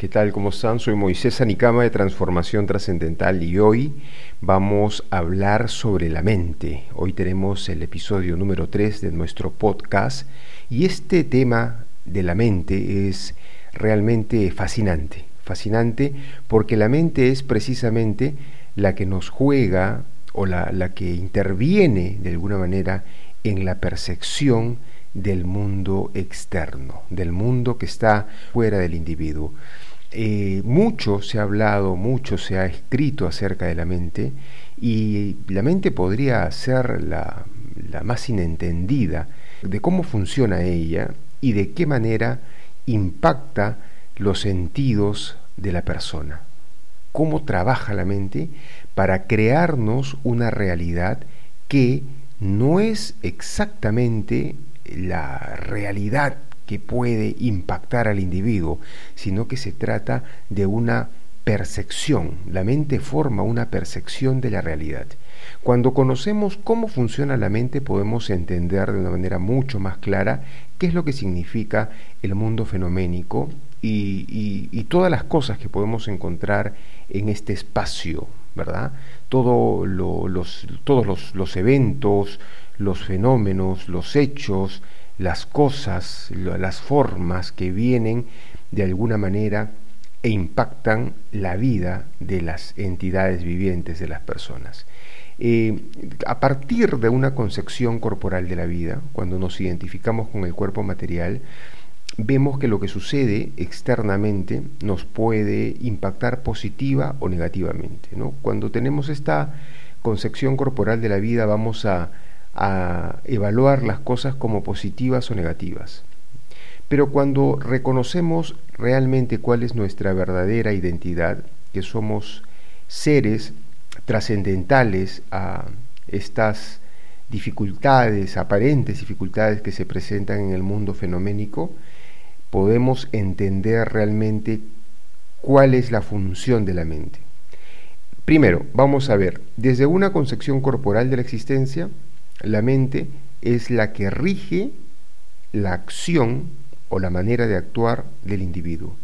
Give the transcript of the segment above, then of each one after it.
¿qué tal? ¿Cómo están? Soy Moisés Anicama de Transformación Trascendental y hoy vamos a hablar sobre la mente. Hoy tenemos el episodio número 3 de nuestro podcast y este tema de la mente es realmente fascinante. Fascinante porque la mente es precisamente la que nos juega o la, la que interviene de alguna manera en la percepción del mundo externo, del mundo que está fuera del individuo. Eh, mucho se ha hablado, mucho se ha escrito acerca de la mente y la mente podría ser la, la más inentendida de cómo funciona ella y de qué manera impacta los sentidos de la persona. Cómo trabaja la mente para crearnos una realidad que no es exactamente la realidad que puede impactar al individuo, sino que se trata de una percepción. La mente forma una percepción de la realidad. Cuando conocemos cómo funciona la mente podemos entender de una manera mucho más clara qué es lo que significa el mundo fenoménico y, todas las cosas que podemos encontrar en este espacio, ¿verdad? Todo los, todos los eventos, los fenómenos, los hechos, las cosas, las formas que vienen de alguna manera e impactan la vida de las entidades vivientes, de las personas. Eh, a partir de una concepción corporal de la vida, cuando nos identificamos con el cuerpo material, vemos que lo que sucede externamente nos puede impactar positiva o negativamente. Cuando tenemos esta concepción corporal de la vida vamos a a evaluar las cosas como positivas o negativas. Pero cuando reconocemos realmente cuál es nuestra verdadera identidad, que somos seres trascendentales a estas dificultades, aparentes dificultades que se presentan en el mundo fenoménico, podemos entender realmente cuál es la función de la mente. Primero, vamos a ver, desde una concepción corporal de la existencia, la mente es la que rige la acción o la manera de actuar del individuo,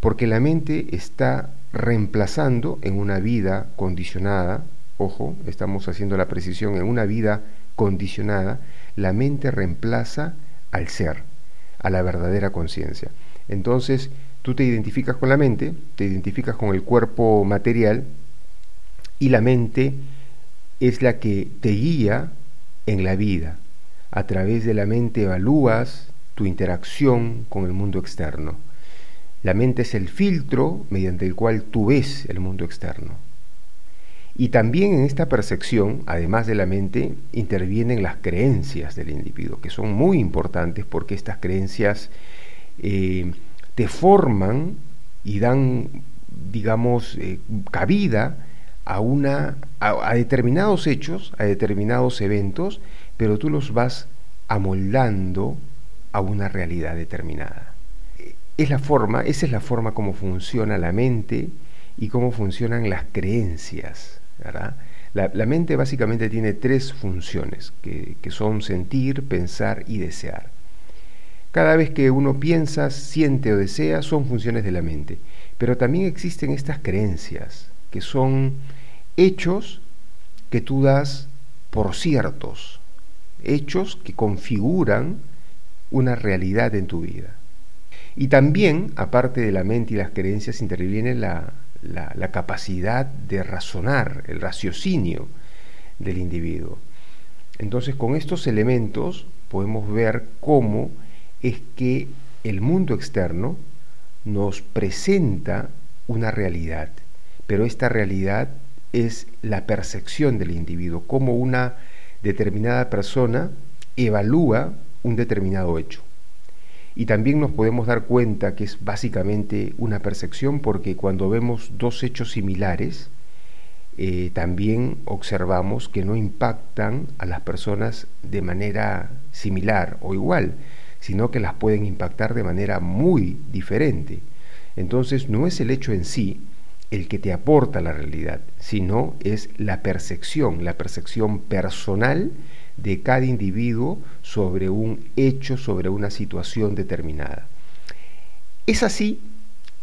porque la mente está reemplazando en una vida condicionada, ojo, estamos haciendo la precisión, en una vida condicionada, la mente reemplaza al ser, a la verdadera conciencia. Entonces, tú te identificas con la mente, te identificas con el cuerpo material y la mente es la que te guía en la vida. A través de la mente evalúas tu interacción con el mundo externo. La mente es el filtro mediante el cual tú ves el mundo externo. Y también en esta percepción, además de la mente, intervienen las creencias del individuo, que son muy importantes porque estas creencias eh, te forman y dan, digamos, eh, cabida a, una, a, determinados hechos, a determinados eventos, pero tú los vas amoldando a una realidad determinada. Es la forma, esa es la forma como funciona la mente y cómo funcionan las creencias. La, mente básicamente tiene tres funciones, que, que son sentir, pensar y desear. Cada vez que uno piensa, siente o desea, son funciones de la mente. Pero también existen estas creencias, que son hechos que tú das por ciertos, hechos que configuran una realidad en tu vida. Y también, aparte de la mente y las creencias, interviene la, la, capacidad de razonar, el raciocinio del individuo. Entonces, con estos elementos podemos ver cómo es que el mundo externo nos presenta una realidad, pero esta realidad es la percepción del individuo, cómo una determinada persona evalúa un determinado hecho. Y también nos podemos dar cuenta que es básicamente una percepción porque cuando vemos dos hechos similares, eh, también observamos que no impactan a las personas de manera similar o igual, sino que las pueden impactar de manera muy diferente. Entonces no es el hecho en sí, el que te aporta la realidad, sino es la percepción, la percepción personal de cada individuo sobre un hecho, sobre una situación determinada. Es así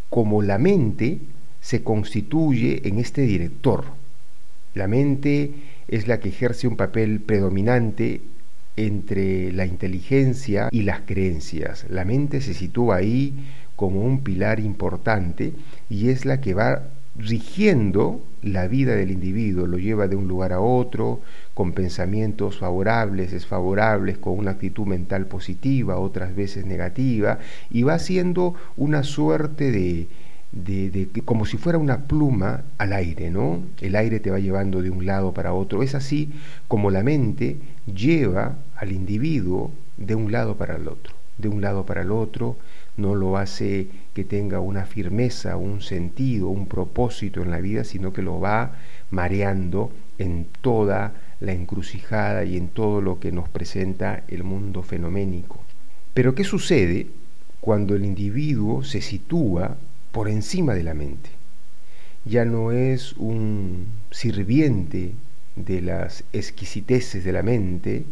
como la mente se constituye en este director. La mente es la que ejerce un papel predominante entre la inteligencia y las creencias. La mente se sitúa ahí como un pilar importante y es la que va rigiendo la vida del individuo, lo lleva de un lugar a otro, con pensamientos favorables, desfavorables, con una actitud mental positiva, otras veces negativa, y va siendo una suerte de, de, de, como si fuera una pluma al aire, ¿no? El aire te va llevando de un lado para otro. Es así como la mente lleva al individuo de un lado para el otro, de un lado para el otro, no lo hace que tenga una firmeza, un sentido, un propósito en la vida, sino que lo va mareando en toda la encrucijada y en todo lo que nos presenta el mundo fenoménico. Pero ¿qué sucede cuando el individuo se sitúa por encima de la mente? Ya no es un sirviente de las exquisiteces de la mente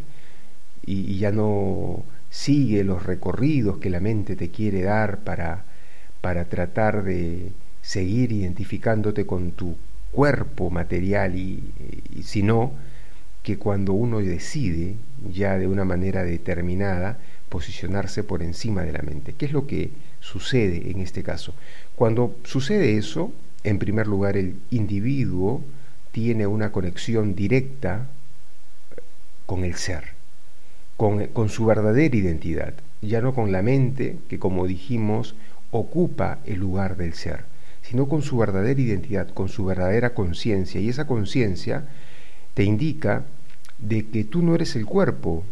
y, ya no sigue los recorridos que la mente te quiere dar para, para tratar de seguir identificándote con tu cuerpo material y, y sino que cuando uno decide ya de una manera determinada posicionarse por encima de la mente. ¿Qué es lo que sucede en este caso? Cuando sucede eso, en primer lugar el individuo tiene una conexión directa con el ser con, su verdadera identidad, ya no con la mente que, como dijimos, ocupa el lugar del ser, sino con su verdadera identidad, con su verdadera conciencia. Y esa conciencia te indica de que tú no eres el cuerpo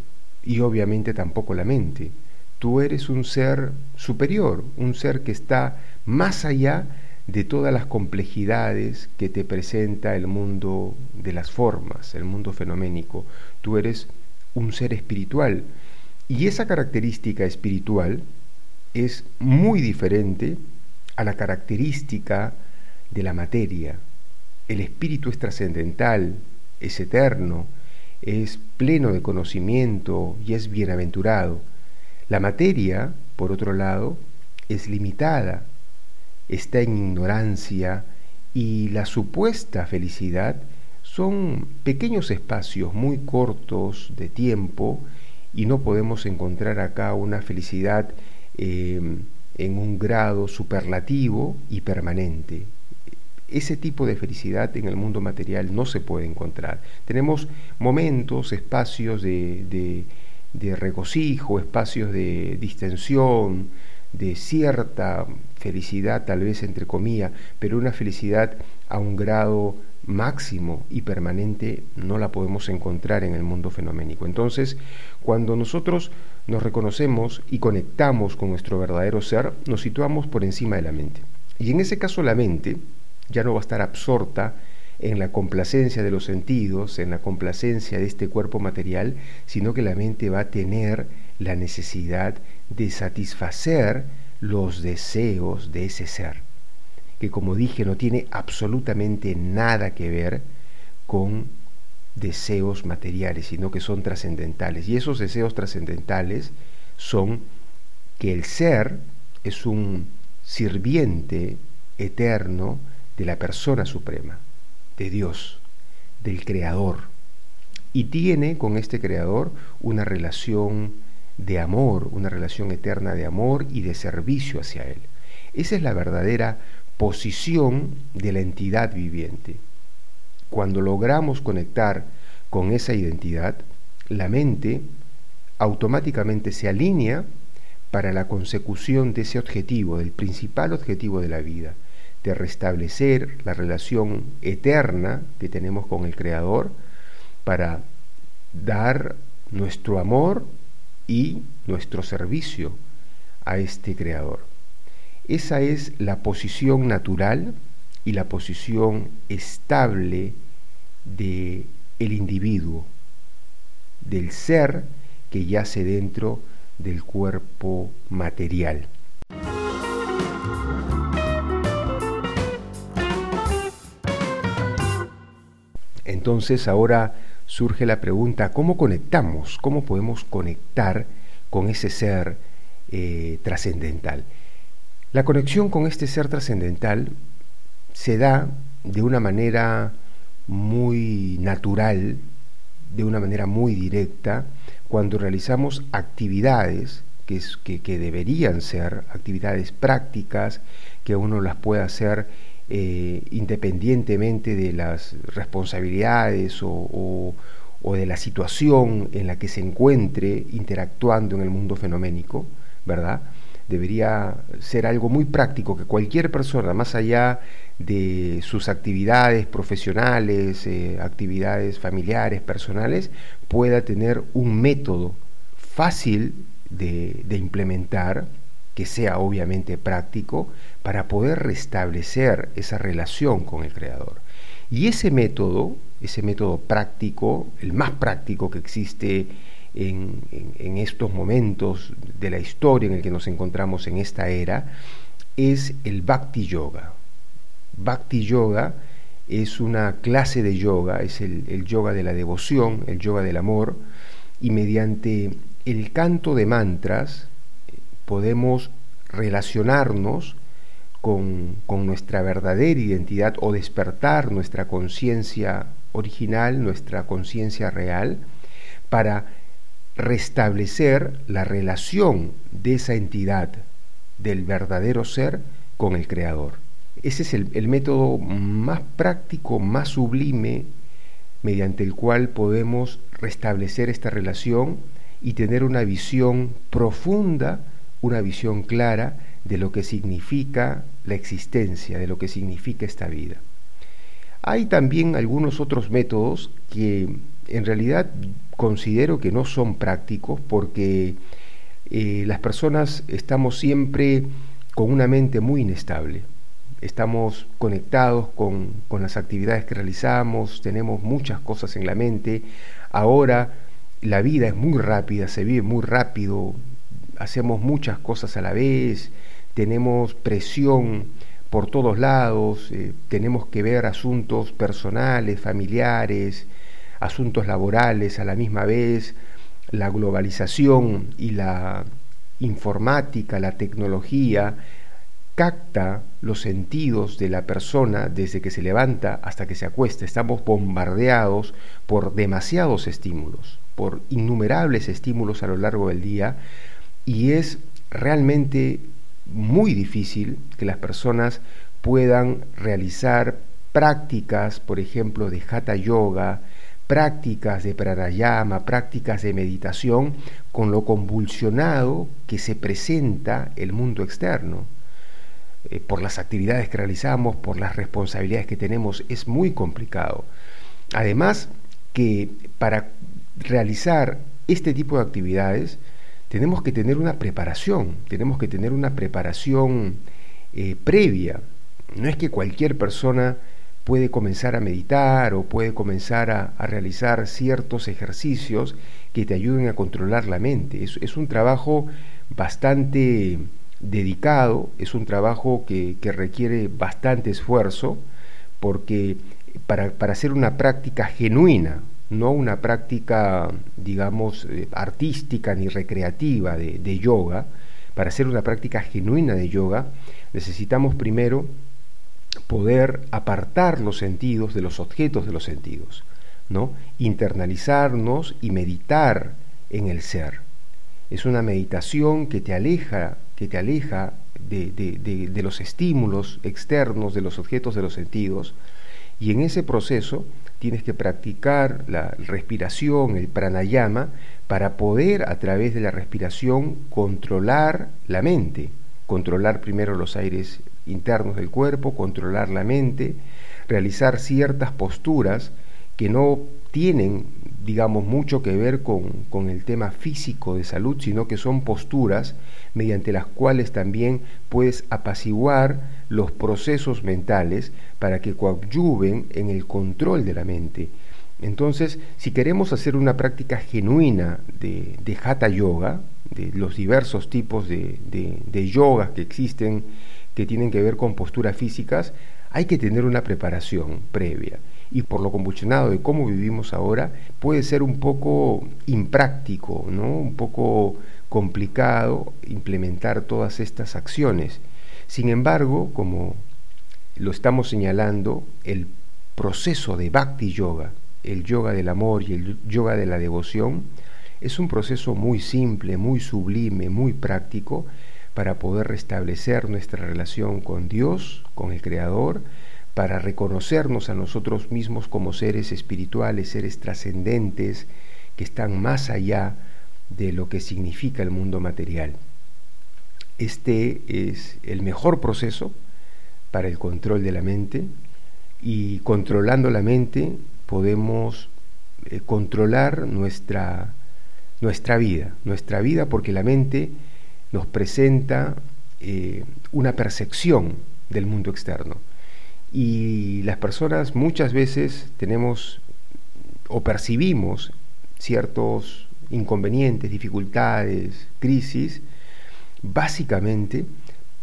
y obviamente tampoco la mente. Tú eres un ser superior, un ser que está más allá de todas las complejidades que te presenta el mundo de las formas, el mundo fenoménico. Tú eres un ser espiritual. Y esa característica espiritual es muy diferente a la característica de la materia. El espíritu es trascendental, es eterno, es pleno de conocimiento y es bienaventurado. La materia, por otro lado, es limitada, está en ignorancia y la supuesta felicidad son pequeños espacios muy cortos de tiempo y no podemos encontrar acá una felicidad em, en un grado superlativo y permanente. Ese tipo de felicidad en el mundo material no se puede encontrar. Tenemos momentos, espacios de, de regocijo, espacios de distensión, de cierta felicidad, tal vez entre comillas, pero una felicidad a un grado máximo y permanente no la podemos encontrar en el mundo fenoménico. Entonces, cuando nosotros nos reconocemos y conectamos con nuestro verdadero ser, nos situamos por encima de la mente. Y en ese caso la mente ya no va a estar absorta en la complacencia de los sentidos, en la complacencia de este cuerpo material, sino que la mente va a tener la necesidad de satisfacer los deseos de ese ser que como dije no tiene absolutamente nada que ver con deseos materiales, sino que son trascendentales. Y esos deseos trascendentales son que el ser es un sirviente eterno de la persona suprema, de Dios, del Creador, y tiene con este Creador una relación de amor, una relación eterna de amor y de servicio hacia Él. Esa es la verdadera posición de la entidad viviente. Cuando logramos conectar con esa identidad, la mente automáticamente se alinea para la consecución de ese objetivo, del principal objetivo de la vida, de restablecer la relación eterna que tenemos con el Creador para dar nuestro amor y nuestro servicio a este Creador. Esa es la posición natural y la posición estable de el individuo, del ser que yace dentro del cuerpo material. Entonces ahora surge la pregunta, ¿cómo conectamos? ¿Cómo podemos conectar con ese ser eh, trascendental? La conexión con este ser trascendental se da de una manera muy natural, de una manera muy directa, cuando realizamos actividades que, que, deberían ser actividades prácticas, que uno las pueda hacer eh, independientemente de las responsabilidades o, o, de la situación en la que se encuentre interactuando en el mundo fenoménico, ¿verdad? Debería ser algo muy práctico que cualquier persona, más allá de sus actividades profesionales, eh, actividades familiares, personales, pueda tener un método fácil de, de, implementar, que sea obviamente práctico, para poder restablecer esa relación con el Creador. Y ese método, ese método práctico, el más práctico que existe en, en, en estos momentos de la historia en el que nos encontramos en esta era, es el Bhakti Yoga. Bhakti Yoga es una clase de yoga, es el, yoga de la devoción, el yoga del amor, y mediante el canto de mantras podemos relacionarnos con, con, nuestra verdadera identidad o despertar nuestra conciencia original, nuestra conciencia real, para restablecer la relación de esa entidad, del verdadero ser, con el Creador. Ese es el, método más práctico, más sublime, mediante el cual podemos restablecer esta relación y tener una visión profunda, una visión clara de lo que significa la existencia, de lo que significa esta vida. Hay también algunos otros métodos que en realidad considero que no son prácticos porque eh, las personas estamos siempre con una mente muy inestable estamos conectados con, las actividades que realizamos, tenemos muchas cosas en la mente. Ahora la vida es muy rápida, se vive muy rápido, hacemos muchas cosas a la vez, tenemos presión por todos lados, eh, tenemos que ver asuntos personales, familiares, asuntos laborales a la misma vez, la globalización y la informática, la tecnología, capta los sentidos de la persona desde que se levanta hasta que se acuesta. Estamos bombardeados por demasiados estímulos, por innumerables estímulos a lo largo del día y es realmente muy difícil que las personas puedan realizar prácticas, por ejemplo, de hatha yoga, prácticas de pranayama, prácticas de meditación, con lo convulsionado que se presenta el mundo externo. Eh, por las actividades que realizamos, por las responsabilidades que tenemos, es muy complicado. Además que para realizar este tipo de actividades tenemos que tener una preparación, tenemos que tener una preparación eh, previa. No es que cualquier persona puede comenzar a meditar o puede comenzar a, realizar ciertos ejercicios que te ayuden a controlar la mente. es un trabajo bastante dedicado, es un trabajo que, requiere bastante esfuerzo, porque para, hacer una práctica genuina, no una práctica, digamos, eh, artística ni recreativa de, de, yoga, para hacer una práctica genuina de yoga, necesitamos primero poder apartar los sentidos de los objetos de los sentidos, ¿no? internalizarnos y meditar en el ser. Es una meditación que te aleja que te aleja de, los estímulos externos, de los objetos de los sentidos, y en ese proceso tienes que practicar la respiración, el pranayama, para poder a través de la respiración controlar la mente, controlar primero los aires internos del cuerpo, controlar la mente, realizar ciertas posturas que no tienen, digamos, mucho que ver con, con el tema físico de salud, sino que son posturas mediante las cuales también puedes apaciguar los procesos mentales para que coadyuven en el control de la mente. Entonces, si queremos hacer una práctica genuina de, de hatha yoga, de los diversos tipos de, de, de yogas que existen que tienen que ver con posturas físicas, hay que tener una preparación previa. Y por lo convulsionado de cómo vivimos ahora, puede ser un poco impráctico, ¿no? un poco complicado implementar todas estas acciones. Sin embargo, como lo estamos señalando, el proceso de Bhakti Yoga, el yoga del amor y el yoga de la devoción, es un proceso muy simple, muy sublime, muy práctico para poder restablecer nuestra relación con Dios, con el Creador, para reconocernos a nosotros mismos como seres espirituales, seres trascendentes, que están más allá de lo que significa el mundo material. Este es el mejor proceso para el control de la mente y controlando la mente podemos eh, controlar nuestra, nuestra vida, nuestra vida porque la mente nos presenta eh, una percepción del mundo externo. Y las personas muchas veces tenemos o percibimos ciertos inconvenientes, dificultades, crisis, básicamente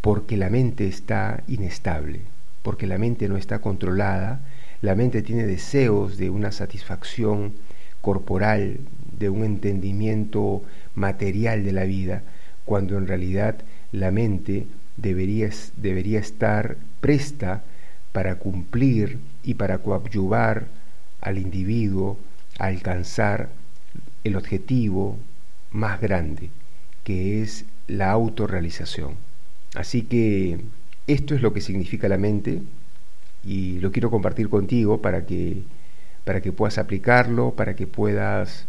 porque la mente está inestable, porque la mente no está controlada, la mente tiene deseos de una satisfacción corporal, de un entendimiento material de la vida, cuando en realidad la mente debería, debería estar presta para cumplir y para coadyuvar al individuo a alcanzar el objetivo más grande, que es la autorrealización. Así que esto es lo que significa la mente y lo quiero compartir contigo para que, para que puedas aplicarlo, para que puedas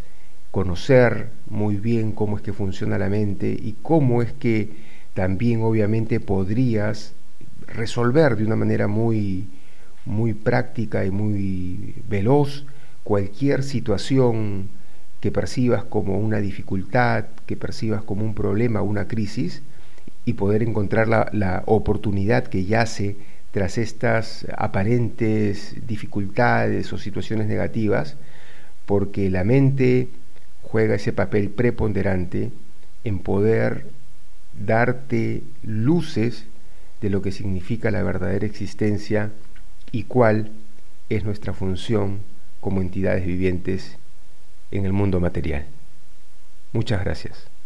conocer muy bien cómo es que funciona la mente y cómo es que también obviamente podrías resolver de una manera muy, muy práctica y muy veloz cualquier situación que percibas como una dificultad, que percibas como un problema, una crisis, y poder encontrar la, la oportunidad que yace tras estas aparentes dificultades o situaciones negativas, porque la mente juega ese papel preponderante en poder darte luces de lo que significa la verdadera existencia y cuál es nuestra función como entidades vivientes en el mundo material. Muchas gracias.